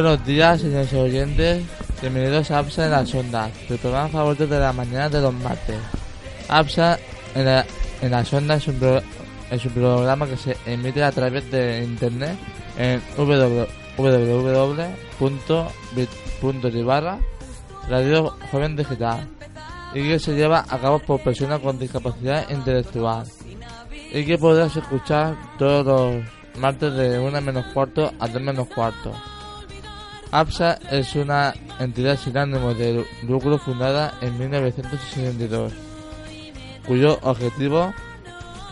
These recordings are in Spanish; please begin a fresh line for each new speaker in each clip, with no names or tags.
Buenos días, señores oyentes. Bienvenidos a APSA en las ondas, tu programa favorito de la mañana de los martes. APSA en, la- en las ondas es un, es un programa que se emite a través de internet en www.bit.ly barra Radio Joven Digital y que se lleva a cabo por personas con discapacidad intelectual y que podrás escuchar todos los martes de 1 menos cuarto a 3 menos cuarto. APSA es una entidad sin ánimo de lucro fundada en 1962, cuyo objetivo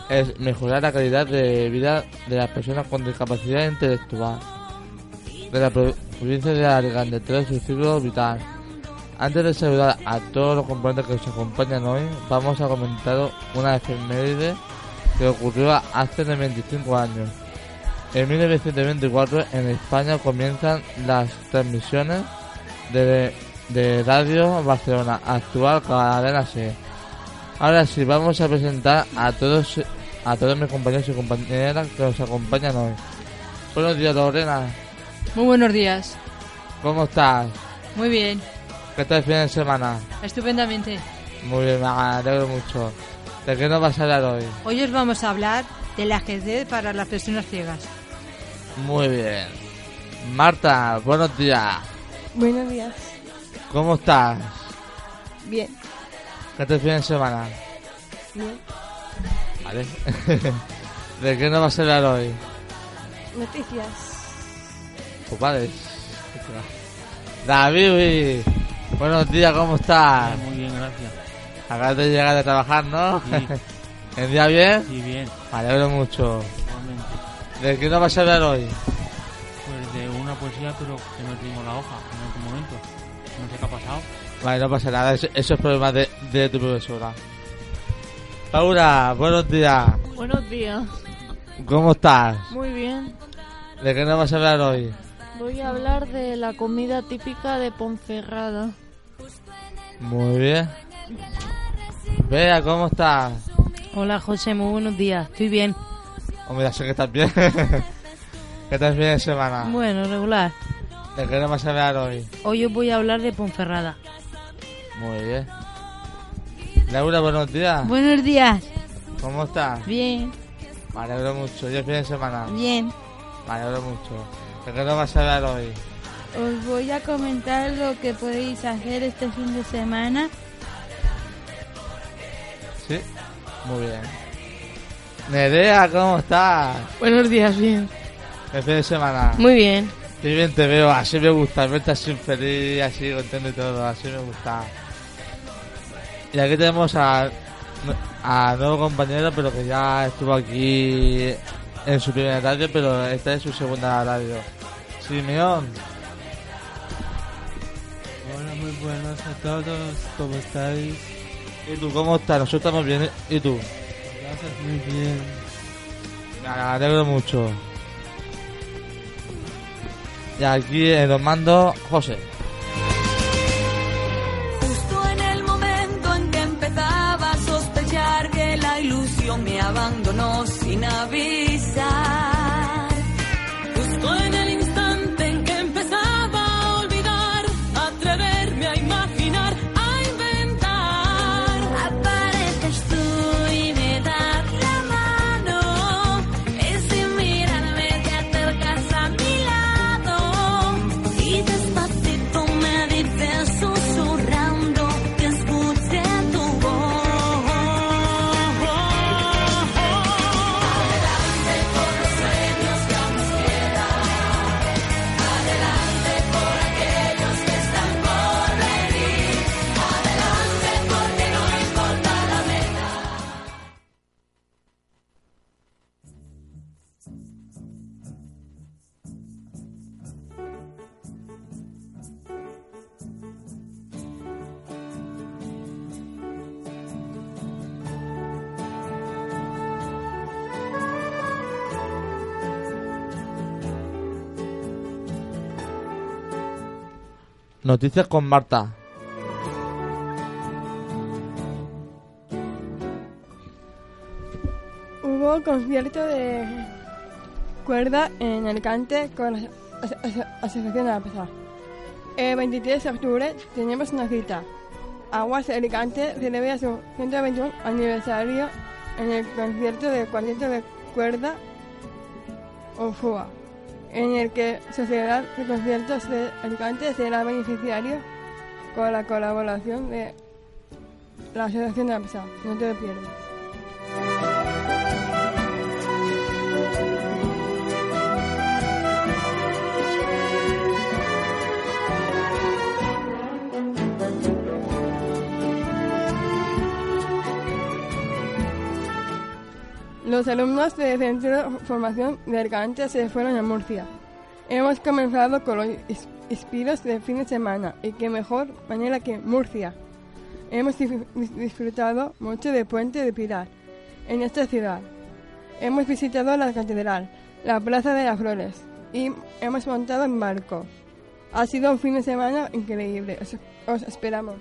es mejorar la calidad de vida de las personas con discapacidad intelectual de la pro- provincia de Alicante, todo su ciclo vital. Antes de saludar a todos los componentes que nos acompañan hoy, vamos a comentar una efeméride que ocurrió hace de 25 años. En 1924 en España comienzan las transmisiones de, de Radio Barcelona, actual cadena C. Ahora sí, vamos a presentar a todos a todos mis compañeros y compañeras que nos acompañan hoy. Buenos días, Lorena.
Muy buenos días.
¿Cómo estás?
Muy bien.
¿Qué tal el fin de semana?
Estupendamente.
Muy bien, me alegro mucho. ¿De qué nos vas a hablar hoy?
Hoy os vamos a hablar del ajedrez para las personas ciegas.
Muy bien. Marta, buenos días.
Buenos días.
¿Cómo estás?
Bien.
¿Qué el fin de semana?
Bien.
Vale. ¿De qué nos vas a hablar hoy?
Noticias.
Pues vale. David, buenos días, ¿cómo estás?
Muy bien, gracias.
Acabas de llegar de trabajar, ¿no?
Sí.
¿El día bien?
Sí, bien.
Me alegro mucho.
Igualmente.
¿De qué nos vas a hablar hoy?
Pues de una poesía, pero que no tengo la hoja en este momento. No sé qué ha pasado.
Vale, no pasa nada, eso, eso es problema de, de tu profesora. Laura, buenos días.
Buenos días.
¿Cómo estás?
Muy bien.
¿De qué nos vas a hablar hoy?
Voy a hablar de la comida típica de Ponferrada.
Muy bien. Vea, ¿cómo estás?
Hola José, muy buenos días. Estoy bien.
Hombre, ya sé que estás bien. ¿Qué tal el fin de semana?
Bueno, regular.
¿De qué nos vas a hablar hoy?
Hoy os voy a hablar de Ponferrada.
Muy bien. Laura, buenos días.
Buenos días.
¿Cómo estás?
Bien,
Me alegro mucho. ¿Y el fin de semana?
bien.
Me alegro mucho. ¿De qué nos vas a hablar hoy?
Os voy a comentar lo que podéis hacer este fin de semana.
Muy bien. Nerea, ¿cómo estás?
Buenos días, bien.
El fin de semana.
Muy bien.
Qué bien te veo, así me gusta, verte así feliz, así contento y todo, así me gusta. Y aquí tenemos a a nuevo compañero, pero que ya estuvo aquí en su primera radio, pero esta es su segunda radio. Simeón,
Hola, muy buenas a todos, ¿cómo estáis?
¿Y tú cómo estás? Nosotros estamos bien, ¿y tú?
Gracias, muy bien.
Me alegro mucho. Y aquí en los mandos, José.
Justo en el momento en que empezaba a sospechar que la ilusión me abandonó sin avisar.
Noticias con Marta.
Hubo concierto de cuerda en Alicante con la aso- aso- Asociación de la Pesa. El 23 de octubre tenemos una cita. Aguas Alicante celebra su 121 aniversario en el concierto de cuarteto de cuerda Ofua, en el que Sociedad de Conciertos de Alicante será beneficiario con la colaboración de la Asociación de la Pesa. No te lo pierdas. Los alumnos del Centro de Formación de Alicante se fueron a Murcia. Hemos comenzado con los inspiros de fin de semana y qué mejor manera que Murcia. Hemos disfrutado mucho de Puente de Pilar en esta ciudad. Hemos visitado la catedral, la Plaza de las Flores y hemos montado en barco. Ha sido un fin de semana increíble. Os esperamos.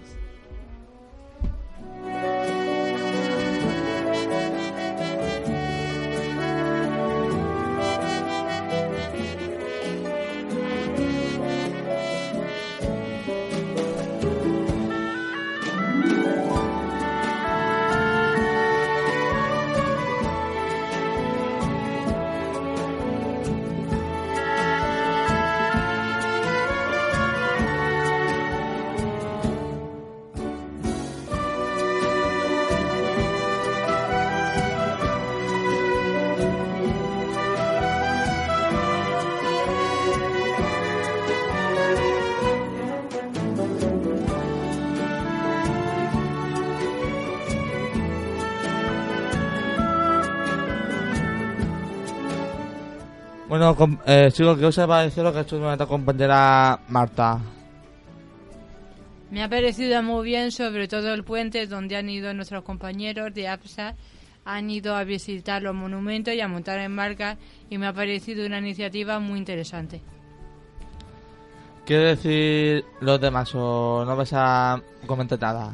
Com- eh, chicos, ¿qué os ha parecido lo que ha hecho nuestra compañera Marta?
Me ha parecido muy bien, sobre todo el puente donde han ido nuestros compañeros de APSA, han ido a visitar los monumentos y a montar en barca y me ha parecido una iniciativa muy interesante.
¿Quiere decir los demás o no vais a comentar nada?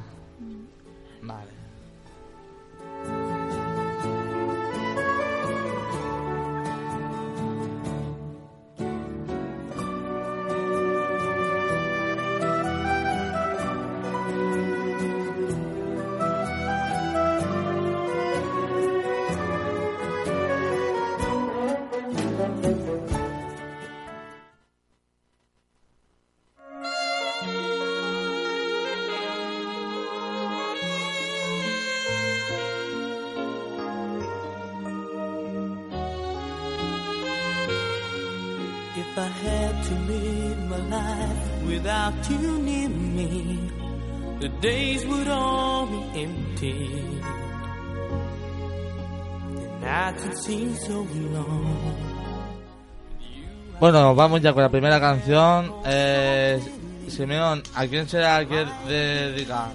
Bueno, vamos ya con la primera canción. Eh, Simeón, ¿a quién será que dedica?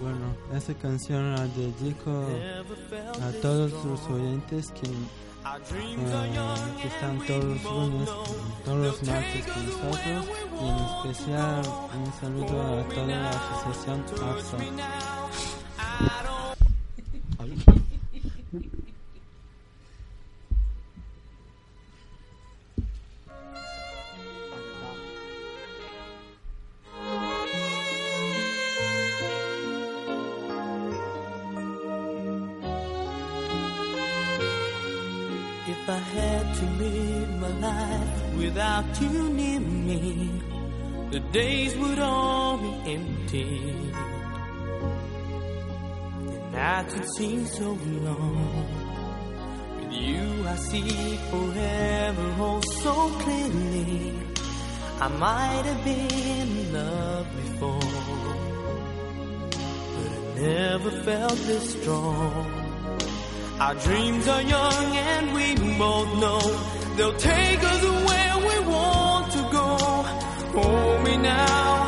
Bueno, esa canción la dedico a todos los oyentes eh, que, están todos los lunes, todos los martes con nosotros y en especial un saludo a toda la asociación
seems so long. With you, I see forever, oh, so clearly. I might have been in love before, but I never felt this strong. Our dreams are young, and we both know they'll take us where we want to go. Hold me now.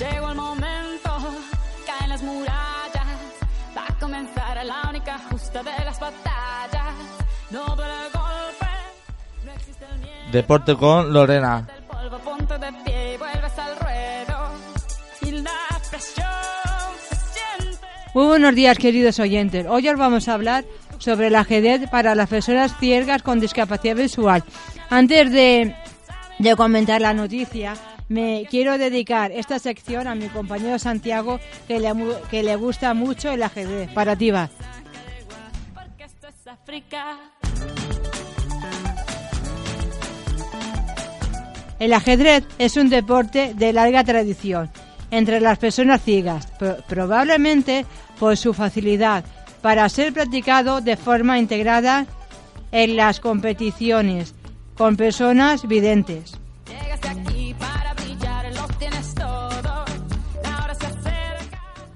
Llegó el momento, caen las murallas, va a comenzar la única justa de las batallas. No duele el golpe, no existe el miedo.
Deporte con Lorena.
El polvo, ponte de pie y vuelves al ruedo. Y la presión se siente.
Muy buenos días, queridos oyentes. Hoy os vamos a hablar sobre el ajedrez para las personas ciegas con discapacidad visual. Antes de, de comentar la noticia, me quiero dedicar esta sección a mi compañero Santiago, que le, que le gusta mucho el ajedrez. Para ti va. El ajedrez es un deporte de larga tradición entre las personas ciegas, pro- probablemente por su facilidad para ser practicado de forma integrada en las competiciones con personas videntes.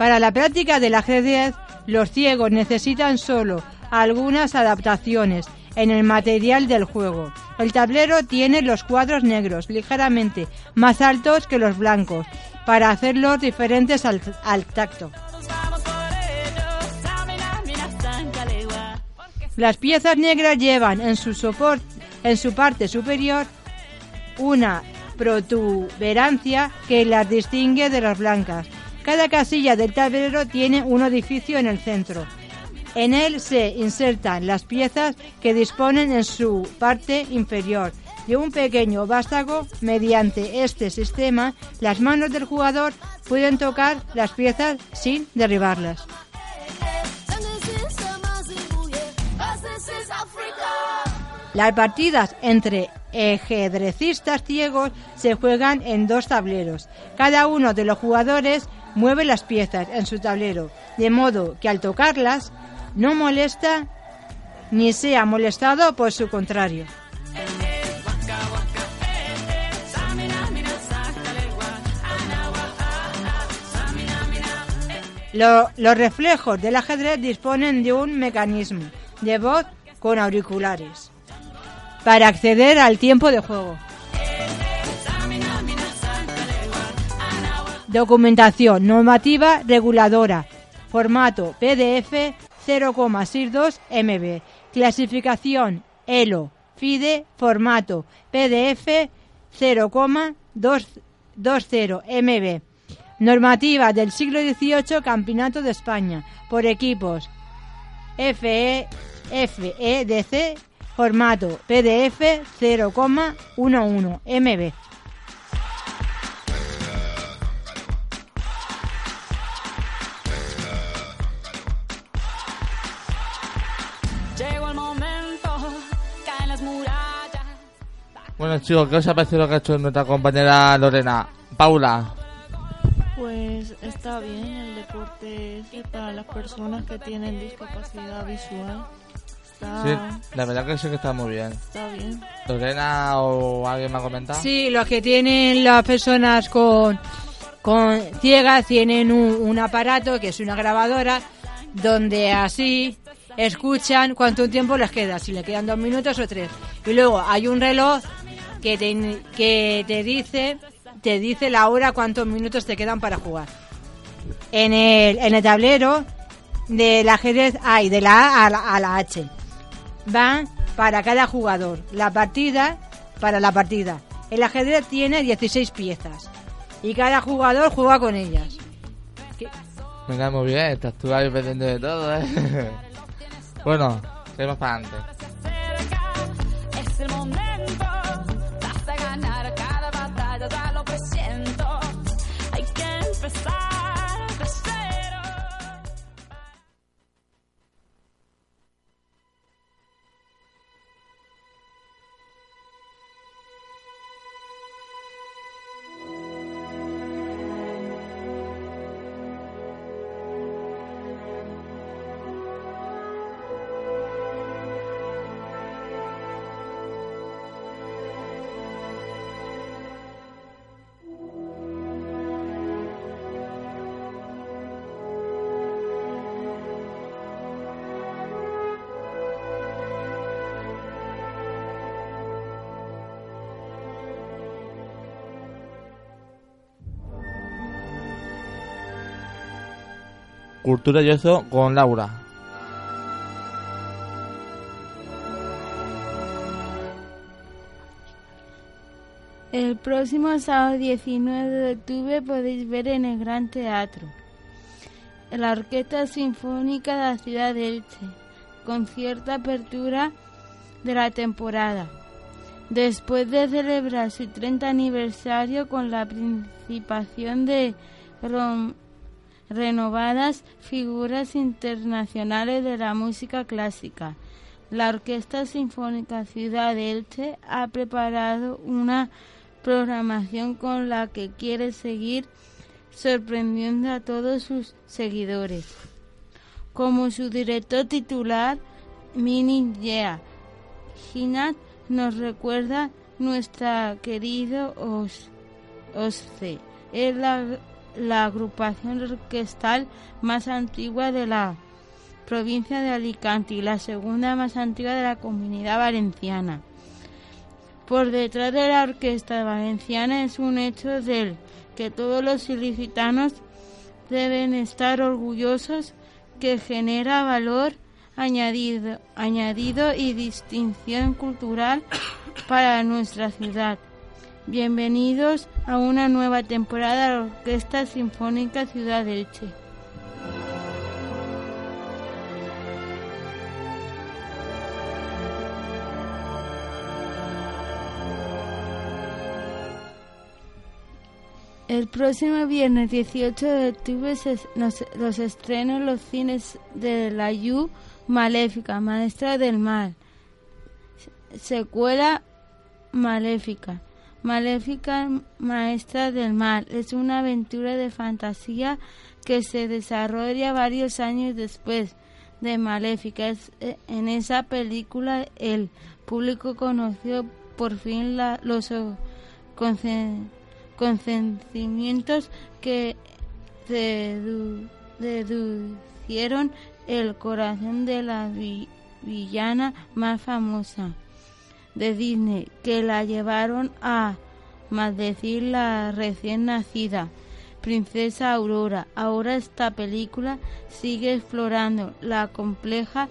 Para
la práctica del ajedrez, los ciegos necesitan solo algunas adaptaciones en el material del juego. El tablero tiene los cuadros negros ligeramente más altos que los blancos para hacerlos diferentes al, tacto. Las piezas negras llevan en su en su parte superior, una protuberancia que las distingue de las blancas. Cada casilla del tablero tiene un edificio en el centro. En él se insertan las piezas que disponen en su parte inferior de un pequeño vástago. Mediante este sistema, las manos del jugador pueden tocar las piezas sin derribarlas. Las partidas entre ajedrecistas ciegos se juegan en dos tableros. Cada uno de los jugadores mueve las piezas en su tablero, de modo que al tocarlas no molesta ni sea molestado por su contrario. Lo- los reflejos del ajedrez disponen de un mecanismo de voz con auriculares para acceder al tiempo de juego. Documentación normativa reguladora. Formato PDF 0,62 MB. Clasificación ELO. FIDE. Formato PDF 0,20 MB. Normativa del siglo XVIII Campeonato de España por equipos FE, FEDC formato PDF 0,11 MB.
Chicos, ¿qué os ha parecido lo que ha hecho nuestra compañera Lorena? Paula.
Pues está bien, el deporte es para las personas que tienen discapacidad visual. Está,
Sí, la verdad que sí que está muy bien.
está bien.
Lorena o alguien me ha comentado.
Sí, los que tienen las personas con, con ciegas tienen un, un aparato que es una grabadora donde así escuchan cuánto tiempo les queda, si le quedan dos minutos o tres. Y luego hay un reloj que te, que te dice te dice la hora cuántos minutos te quedan para jugar. En el, en el tablero del ajedrez hay de la A a la, a la H. Van para cada jugador. La partida para la partida. El ajedrez tiene 16 piezas y cada jugador juega con ellas.
Me cae muy bien, estás tú ahí pendiente de todo, ¿eh? bueno, seguimos para adelante. Cultura y eso con Laura.
El próximo sábado 19 de octubre podéis ver en el Gran Teatro la Orquesta Sinfónica de la Ciudad de Elche, con cierta apertura de la temporada. Después de celebrar su 30 aniversario con la participación de renovadas figuras internacionales de la música clásica, la Orquesta Sinfónica Ciudad Elche ha preparado una programación con la que quiere seguir sorprendiendo a todos sus seguidores. Como su director titular, Mini Yeah, Ginat nos recuerda nuestra querido Os, OSCE. La agrupación orquestal más antigua de la provincia de Alicante y la segunda más antigua de la comunidad valenciana. Por detrás de la orquesta valenciana es un hecho del que todos los ilicitanos deben estar orgullosos que genera valor añadido, añadido y distinción cultural para nuestra ciudad. Bienvenidos a una nueva temporada de la Orquesta Sinfónica Ciudad Elche. El próximo viernes 18 de octubre se, nos- los estrenos en los cines de la Yu Maléfica, Maestra del Mal. Se- Secuela Maléfica. Maléfica, Maestra del Mal. Es una aventura de fantasía que se desarrolla varios años después de Maléfica. Eh, en esa película el público conoció por fin los concen- consentimientos que dedu- deducieron el corazón de la vi- villana más famosa de Disney, que la llevaron a maldecir la recién nacida princesa Aurora. Ahora esta película sigue explorando la compleja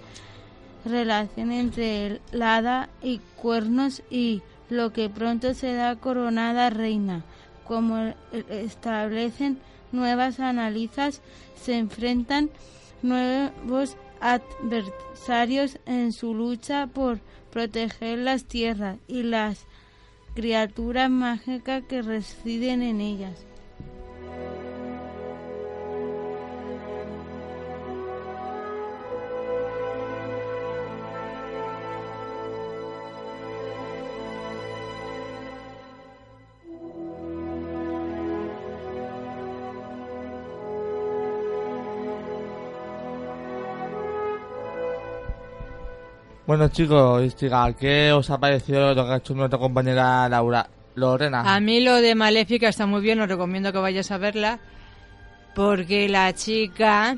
relación entre el hada y cuernos y lo que pronto será coronada reina. Como establecen nuevas analizas, se enfrentan nuevos adversarios en su lucha por proteger las tierras y las criaturas mágicas que residen en ellas.
Bueno chicos, Istiga, ¿qué os ha parecido lo que ha hecho nuestra compañera Laura Lorena?
A mí lo de Maléfica está muy bien, os recomiendo que vayas a verla, porque la chica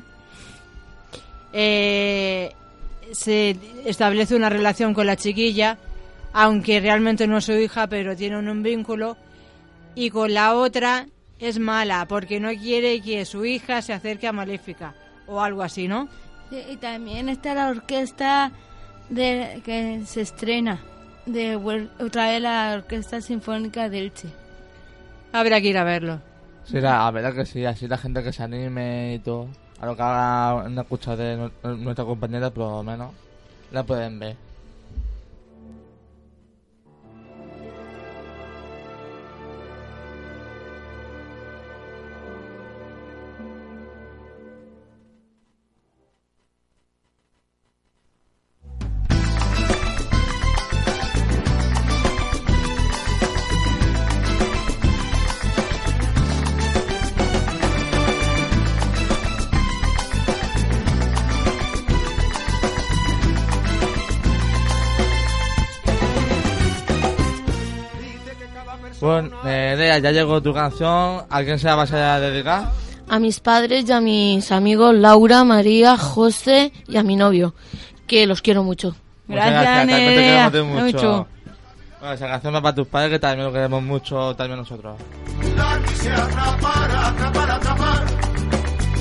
eh, se establece una relación con la chiquilla, aunque realmente no es su hija, pero tienen un vínculo, y con la otra es mala, porque no quiere que su hija se acerque a Maléfica, o algo así, ¿no?
Sí, y también está la orquesta de que se estrena de otra vez la Orquesta Sinfónica de Elche.
Habrá que ir a verlo.
Sí, la, a ver que sí, así la gente que se anime y todo. A lo que haga una escucha de nu- nuestra compañera, por lo menos, la pueden ver. Ya llegó tu canción. ¿A quién se la vas a dedicar?
A mis padres y a mis amigos Laura, María, José y a mi novio, que los quiero mucho.
Muchas también te mucho.
mucho.
Bueno, esa canción va para tus padres que también lo queremos mucho, también nosotros.
La quise atrapar, atrapar, atrapar.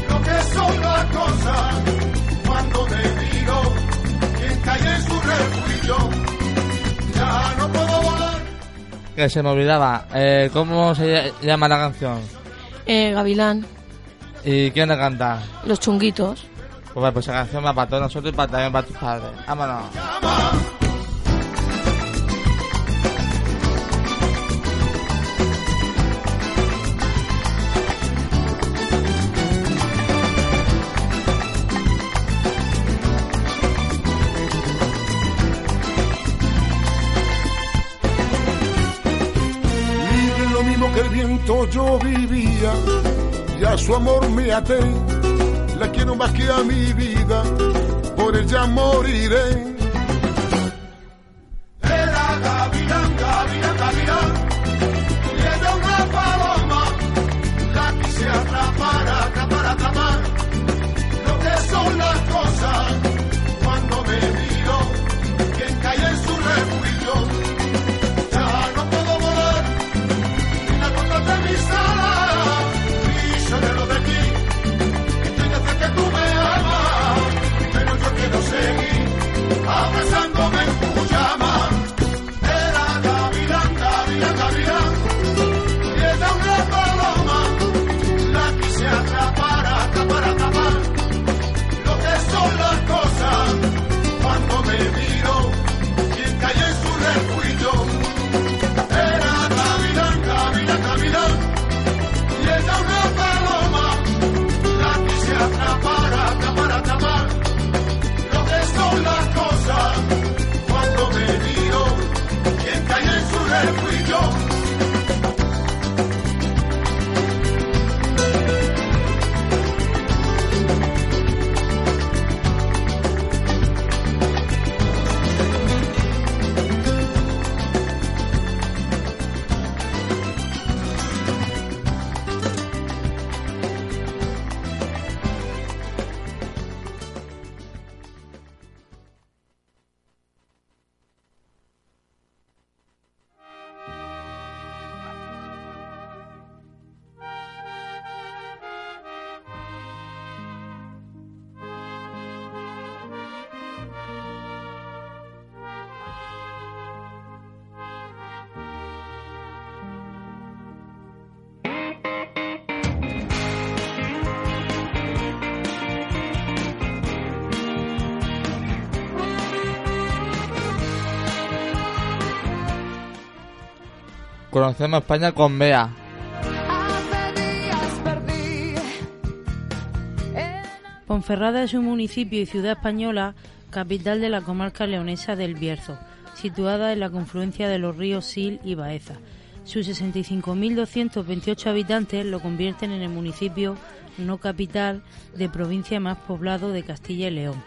Lo que son las cosas. Cuando me digo, quien cae en su refugio. Ya no puedo volar.
Que se me olvidaba. Eh, ¿Cómo se ll- llama la canción?
Eh, Gavilán,
¿Y quién la canta?
los chunguitos.
Pues, pues esa canción va para todos nosotros y para, también para tus padres. Vámonos.
Yo vivía y a su amor me até. La quiero más que a mi vida, por ella moriré.
Conocemos España con Bea.
Ponferrada es un municipio y ciudad española, capital de la comarca leonesa del Bierzo, situada en la confluencia de los ríos Sil y Baeza. Sus 65.228 habitantes lo convierten en el municipio no capital de provincia más poblado de Castilla y León.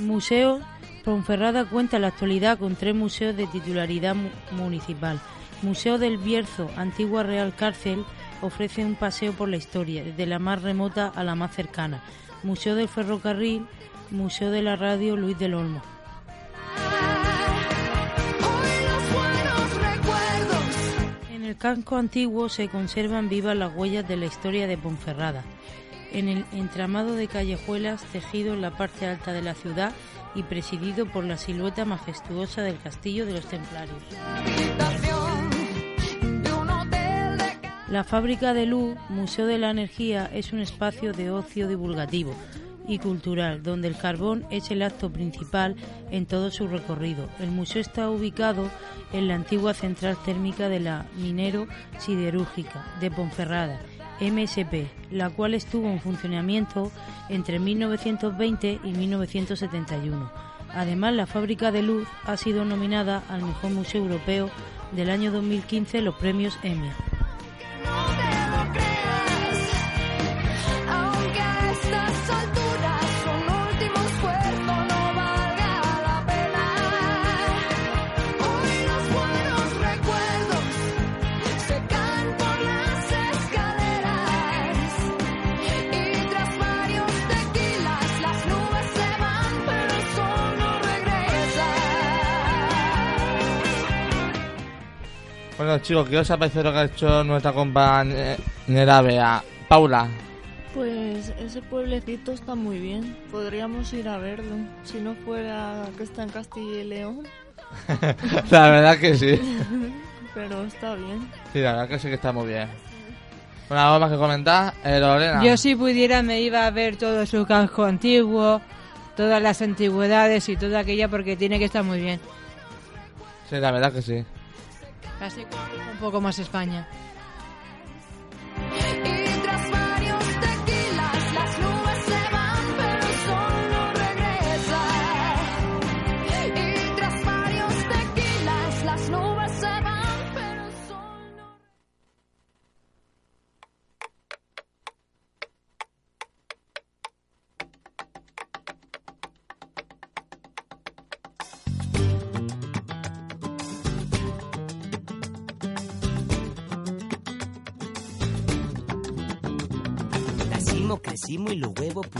Museo Ponferrada cuenta en la actualidad con tres museos de titularidad mu- municipal. Museo del Bierzo, antigua Real Cárcel, ofrece un paseo por la historia, desde la más remota a la más cercana. Museo del Ferrocarril, Museo de la Radio Luis del Olmo. En el casco antiguo se conservan vivas las huellas de la historia de Ponferrada. En el entramado de callejuelas tejido en la parte alta de la ciudad y presidido por la silueta majestuosa del castillo de los templarios. La fábrica de luz, Museo de la Energía, es un espacio de ocio divulgativo y cultural donde el carbón es el acto principal en todo su recorrido. El museo está ubicado en la antigua central térmica de la Minero Siderúrgica de Ponferrada, MSP, la cual estuvo en funcionamiento entre 1920 y 1971. Además, la fábrica de luz ha sido nominada al mejor museo europeo del año 2015 en los premios Emmy.
Bueno chicos, ¿qué os ha parecido lo que ha hecho nuestra compañera Bea? Paula.
Pues ese pueblecito está muy bien. Podríamos ir a verlo. Si no fuera que está en Castilla y León.
la verdad que sí.
Pero está bien.
Sí, la verdad que sí que está muy bien. Una algo más que comentar, eh, Lorena.
Yo si pudiera me iba a ver todo su casco antiguo, todas las antigüedades y toda aquella porque tiene que estar muy bien.
Sí, la verdad que sí.
Así un poco más España.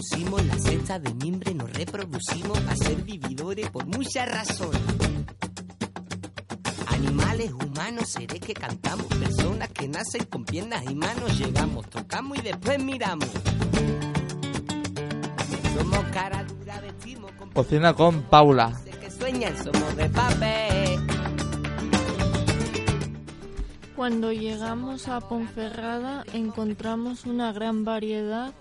Pusimos, la cesta de mimbre nos reproducimos a ser vividores por muchas razones. Animales, humanos, seres que cantamos, personas que nacen con piernas y manos, llegamos, tocamos y después miramos. Somos cara dura, vestimos con
Cocina con Paula.
que sueñan, somos de papel.
Cuando llegamos a Ponferrada encontramos una gran variedad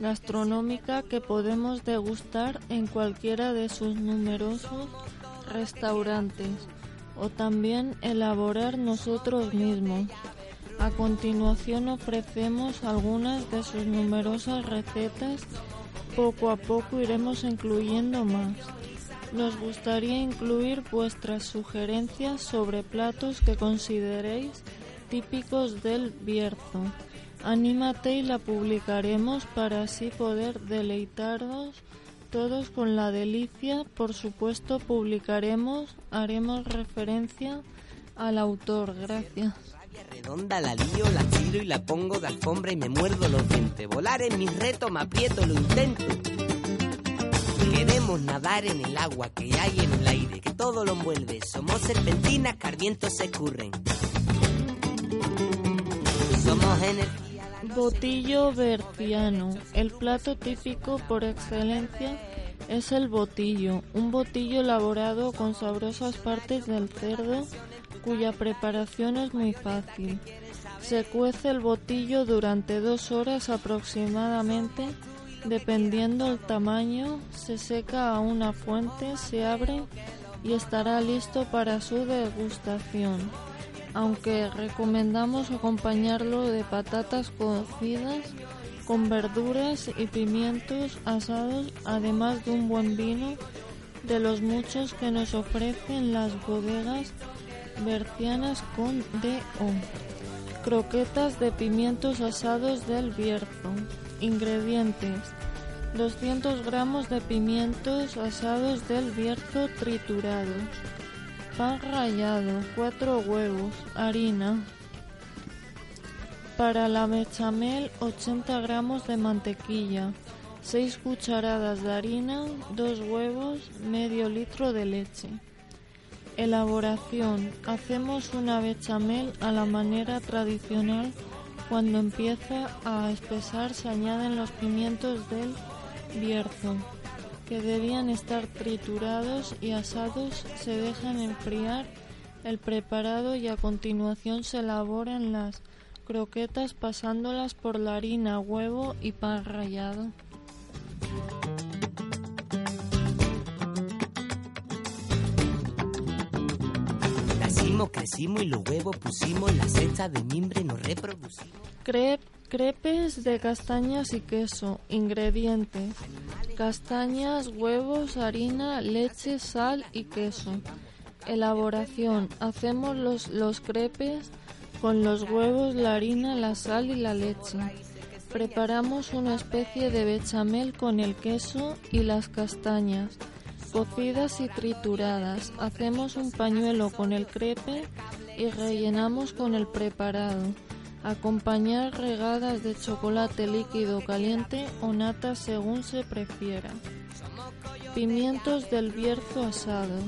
gastronómica que podemos degustar en cualquiera de sus numerosos restaurantes o también elaborar nosotros mismos. A continuación ofrecemos algunas de sus numerosas recetas. Poco a poco iremos incluyendo más. Nos gustaría incluir vuestras sugerencias sobre platos que consideréis típicos del Bierzo. Anímate y la publicaremos para así poder deleitaros todos con la delicia. Por supuesto, publicaremos, haremos referencia al autor. Gracias.
Redonda la lío, la tiro y la pongo de alfombra y me muerdo los dientes. Volar es mi reto, me aprieto, lo intento. Queremos nadar en el agua que hay en el aire, que todo lo envuelve. Somos serpentinas que se escurren.
Botillo berciano. El plato típico por excelencia es el botillo, un botillo elaborado con sabrosas partes del cerdo cuya preparación es muy fácil. Se cuece el botillo durante dos horas aproximadamente, dependiendo el tamaño, se seca a una fuente, se abre y estará listo para su degustación aunque recomendamos acompañarlo de patatas cocidas con verduras y pimientos asados, además de un buen vino de los muchos que nos ofrecen las bodegas bercianas con DO. Croquetas de pimientos asados del Bierzo. Ingredientes. 200 gramos de pimientos asados del Bierzo triturados. Pan rallado, 4 huevos, harina. Para la bechamel, 80 gramos de mantequilla, 6 cucharadas de harina, 2 huevos, medio litro de leche. Elaboración. Hacemos una bechamel a la manera tradicional. Cuando empieza a espesar se añaden los pimientos del Bierzo que debían estar triturados y asados, se dejan enfriar el preparado y a continuación se elaboran las croquetas pasándolas por la harina, huevo y pan rallado.
Nacimos, crecimos y los huevos pusimos, la cesta de mimbre nos reproducimos.
Crep- crepes de castañas y queso. Ingredientes: castañas, huevos, harina, leche, sal y queso. Elaboración: hacemos los, los crepes con los huevos, la harina, la sal y la leche. Preparamos una especie de bechamel con el queso y las castañas, cocidas y trituradas. Hacemos un pañuelo con el crepe y rellenamos con el preparado. Acompañar regadas de chocolate líquido caliente o nata según se prefiera. Pimientos del Bierzo asados.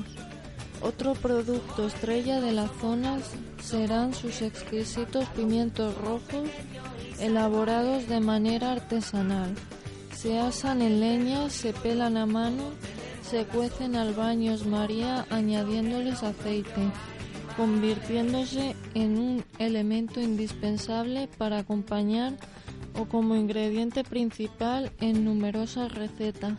Otro producto estrella de la zona serán sus exquisitos pimientos rojos elaborados de manera artesanal. Se asan en leña, se pelan a mano, se cuecen al baños María añadiéndoles aceite, convirtiéndose en un elemento indispensable para acompañar o como ingrediente principal en numerosas recetas.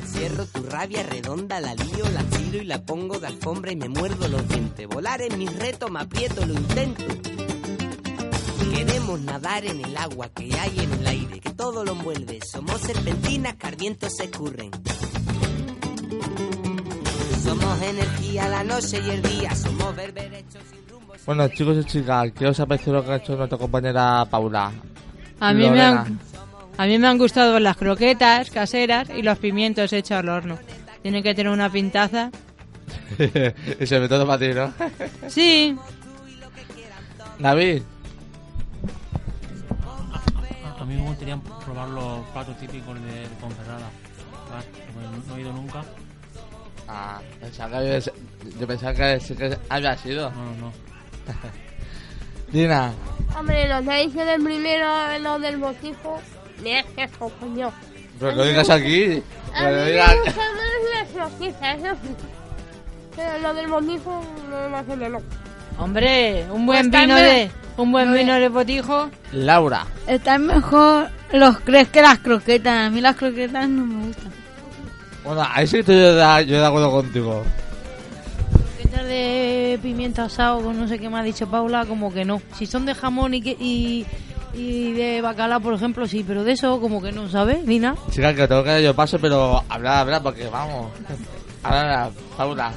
Encierro tu rabia redonda, la lío, la tiro y la pongo de alfombra y me muerdo los dientes. Volar en mis retos, me aprieto, lo intento. Queremos nadar en el agua que hay en el aire, que todo lo envuelve. Somos serpentinas que se escurren. Somos energía la noche y el día, somos berberechos sin rumbo.
Bueno, chicos y chicas, ¿qué os ha parecido lo que ha hecho nuestra compañera Paula?
A mí, me han, a mí me han gustado las croquetas caseras y los pimientos hechos al horno. Tienen que tener una pintaza.
y sobre todo para ti, ¿no?
Sí,
David,
A mí me gustaría probar los platos típicos de Ponferrada. No he ido nunca.
Ah, pensaba que habías- yo pensaba que que había sido.
No, no.
Dina,
Hombre, los de hice del primero, los del botijo. Mira, qué coño.
pero lo digas aquí.
A
que
mí
lo
me
digas-
gusta más las eso sí. Pero lo del botijo no me hace menos.
hombre, un buen
Pues
vino de un buen vino de botijo.
Laura.
Están mejor los crees que las croquetas. A mí las croquetas no me gustan.
Bueno, ahí sí estoy yo de, yo de acuerdo contigo.
Croquetas de pimiento asado con no sé qué me ha dicho Paula, como que no. Si son de jamón y, que, y, y de bacalao, por ejemplo, sí, pero de eso como que no, ¿sabes? Nina.
Chica, que tengo que dar yo paso, pero hablar, hablar, porque vamos. Ahora, Paula.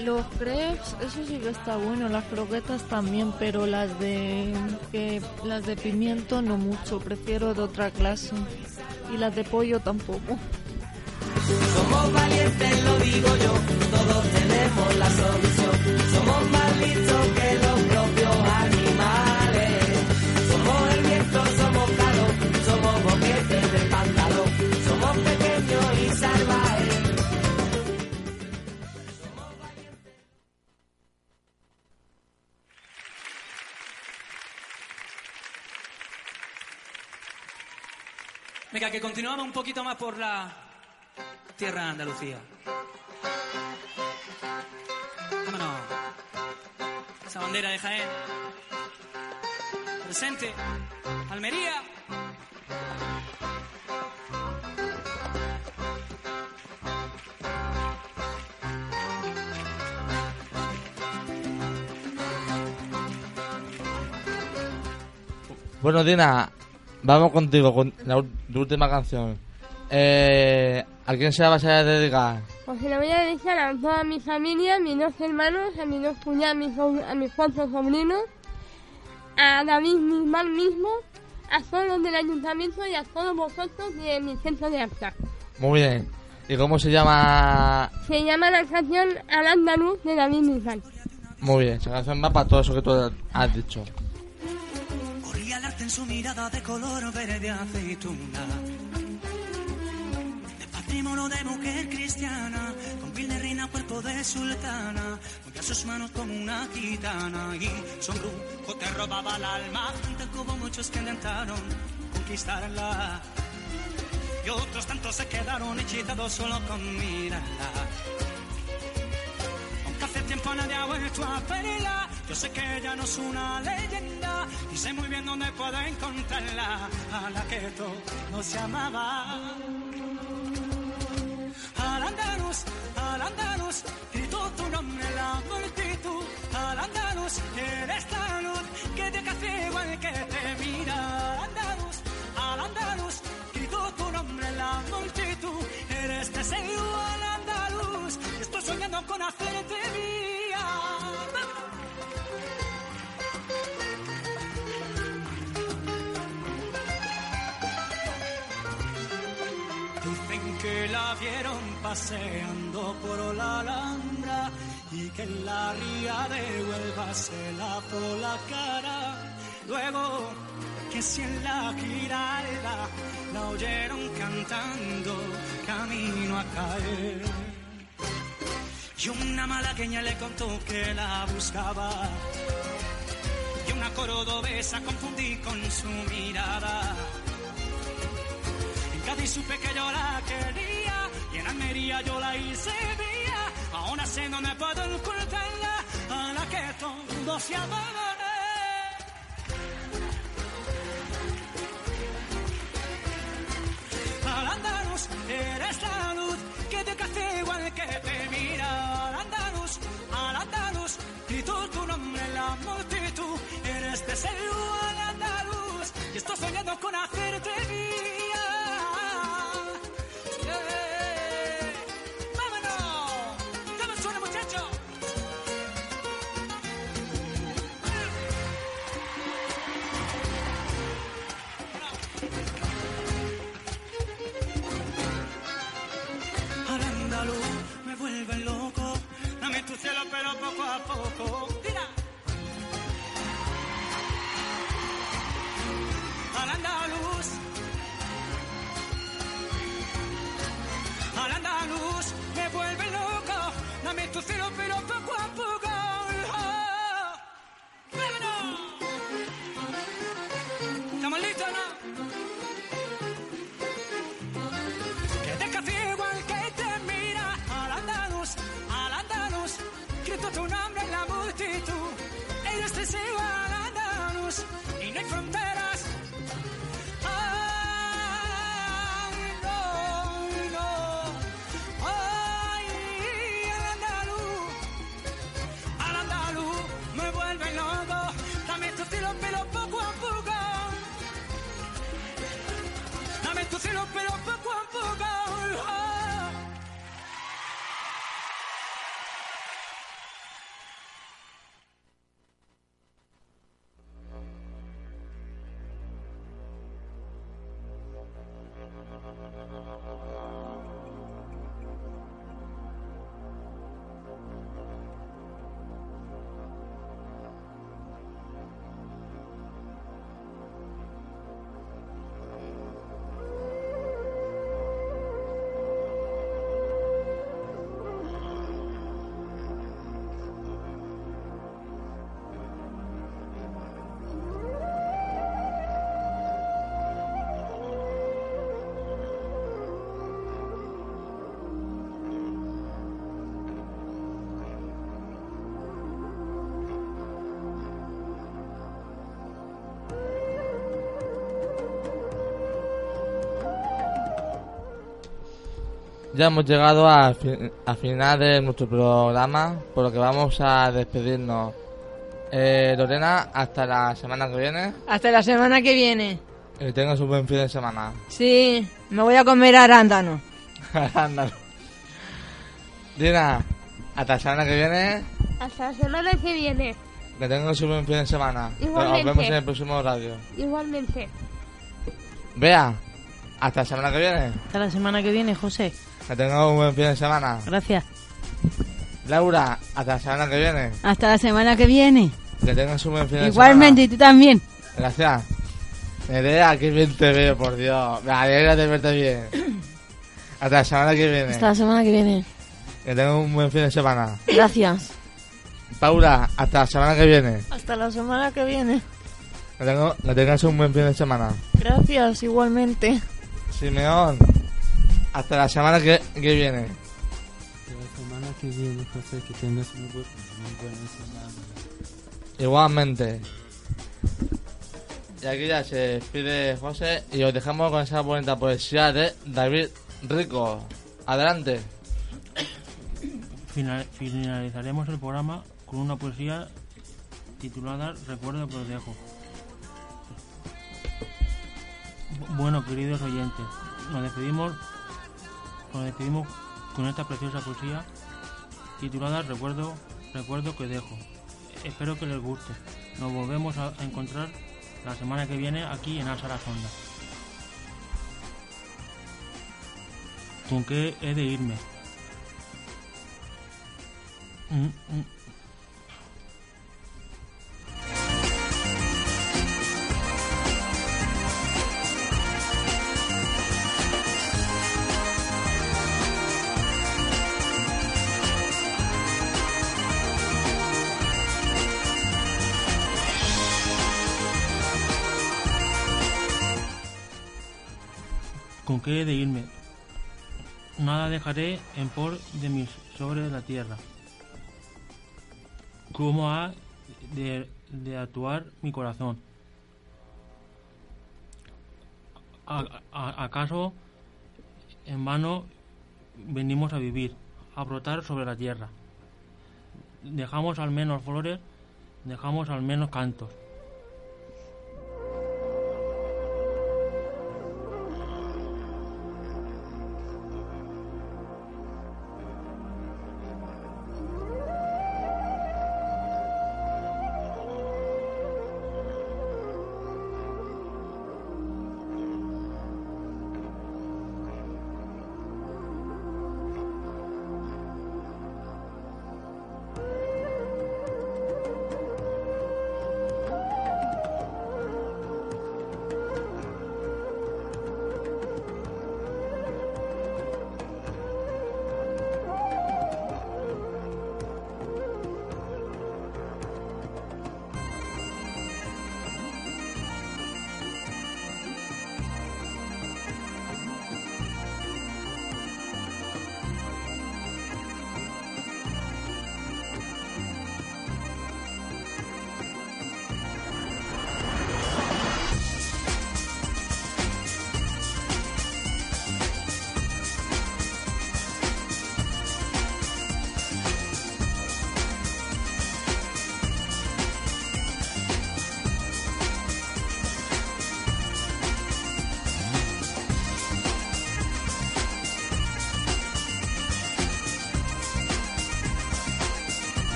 Los crepes, eso sí que está bueno, las croquetas también, pero las de que las de pimiento no mucho, prefiero de otra clase. Y las de pollo tampoco.
Somos valientes, lo digo yo, todos tenemos la solución. Somos más listos que los propios animales. Somos el viento, somos calor, somos boquetes de pantalón. Somos pequeños y salvajes.
Venga, que continuamos un poquito más por la tierra de Andalucía. Vámonos. Esa bandera de Jaén. Presente. Almería.
Bueno, Dina, vamos contigo con la última canción. Eh, ¿A quién se la vas a dedicar?
Pues se lo voy a dedicar a toda mi familia, a mis dos hermanos, a mis dos cuñados, a mis, so- a mis cuatro sobrinos, a David Misman mismo, a todos los del ayuntamiento y a todos vosotros de mi centro de acta.
Muy bien. ¿Y cómo se llama?
Se llama la canción Al Andaluz de David Misman.
Muy bien, esa canción va para todo eso que tú has dicho.
Corría el arte en su mirada de color verde aceituna. De patrimonio de mujer cristiana, con piel de reina, cuerpo de sultana, movía sus manos como una gitana y su brujo te robaba el alma. Que hubo muchos que intentaron conquistarla. Y otros tantos se quedaron hechizados solo con mirarla. Aunque hace tiempo nadie ha vuelto a verla, yo sé que ella no es una leyenda y sé muy bien dónde puedo encontrarla, a la que todo se amaba. Al andaluz, al andaluz, gritó tu nombre la multitud. Al andaluz, eres la luz que te hace igual que te mira. Al andaluz, al andaluz, gritó tu nombre la multitud. Eres deseo al andaluz, y estoy soñando con hacerte mía. Paseando por la Alhambra y que en la ría de Huelva se lavó la cara. Luego que si en la giralda la oyeron cantando camino a caer. Y una malagueña le contó que la buscaba. Y un una cordobesa confundí con su mirada. En Cádiz supe que yo la quería Almería yo la hice mía. Aún así no me puedo ocultarla a la que todo se abandona. Al andaluz eres la luz que te castigo al que te mira. Al andaluz, al andaluz, grito tu nombre en la multitud. Eres de sello al andaluz y estoy soñando con hacerte mía. A poco. Mira. Al andaluz. Al andaluz me vuelve loco. Dame tu cielo, pero y
Ya hemos llegado a, fi- a final de nuestro programa, por lo que vamos a despedirnos. Eh, Lorena, hasta la semana que viene.
Hasta la semana que viene.
Que tengas un buen fin de semana.
Sí, me voy a comer arándano.
Ándalo. Dina, hasta la semana que viene.
Hasta la semana que viene.
Que tengas un buen fin de semana.
Igualmente.
Nos vemos en el próximo radio.
Igualmente.
Vea, hasta la semana que viene.
Hasta la semana que viene, José.
Que tengas un buen fin de semana.
Gracias.
Laura, hasta la semana que viene.
Hasta la semana que viene.
Que tengas un buen fin de
Igualmente, y tú también.
semana. Gracias. Nerea, qué bien te veo, por Dios. Me alegra de verte bien. Hasta la semana que viene.
Hasta la semana que viene.
Que tengas un buen fin de semana.
Gracias.
Paula, hasta la semana que viene.
Hasta la semana que viene.
Que tengas un buen fin de semana.
Gracias, igualmente.
Simeón, hasta la semana que, que viene.
La semana que viene, José, que tengas muy, bu- muy buena semana.
Igualmente. Y aquí ya se despide José y os dejamos con esa bonita poesía de David Rico. Adelante.
Final- finalizaremos el programa con una poesía titulada Recuerdo que os dejo. Bueno, queridos oyentes, nos despedimos, nos despedimos con esta preciosa poesía titulada Recuerdo, Recuerdo que dejo. Espero que les guste. Nos volvemos a encontrar la semana que viene aquí en Asa la Sonda. ¿Con qué he de irme? Mm, mm. He de irme. Nada dejaré en por de mis sobre la tierra. ¿Cómo ha de, de actuar mi corazón? ¿A- a- ¿Acaso en vano venimos a vivir, a brotar sobre la tierra? Dejamos al menos flores, dejamos al menos cantos.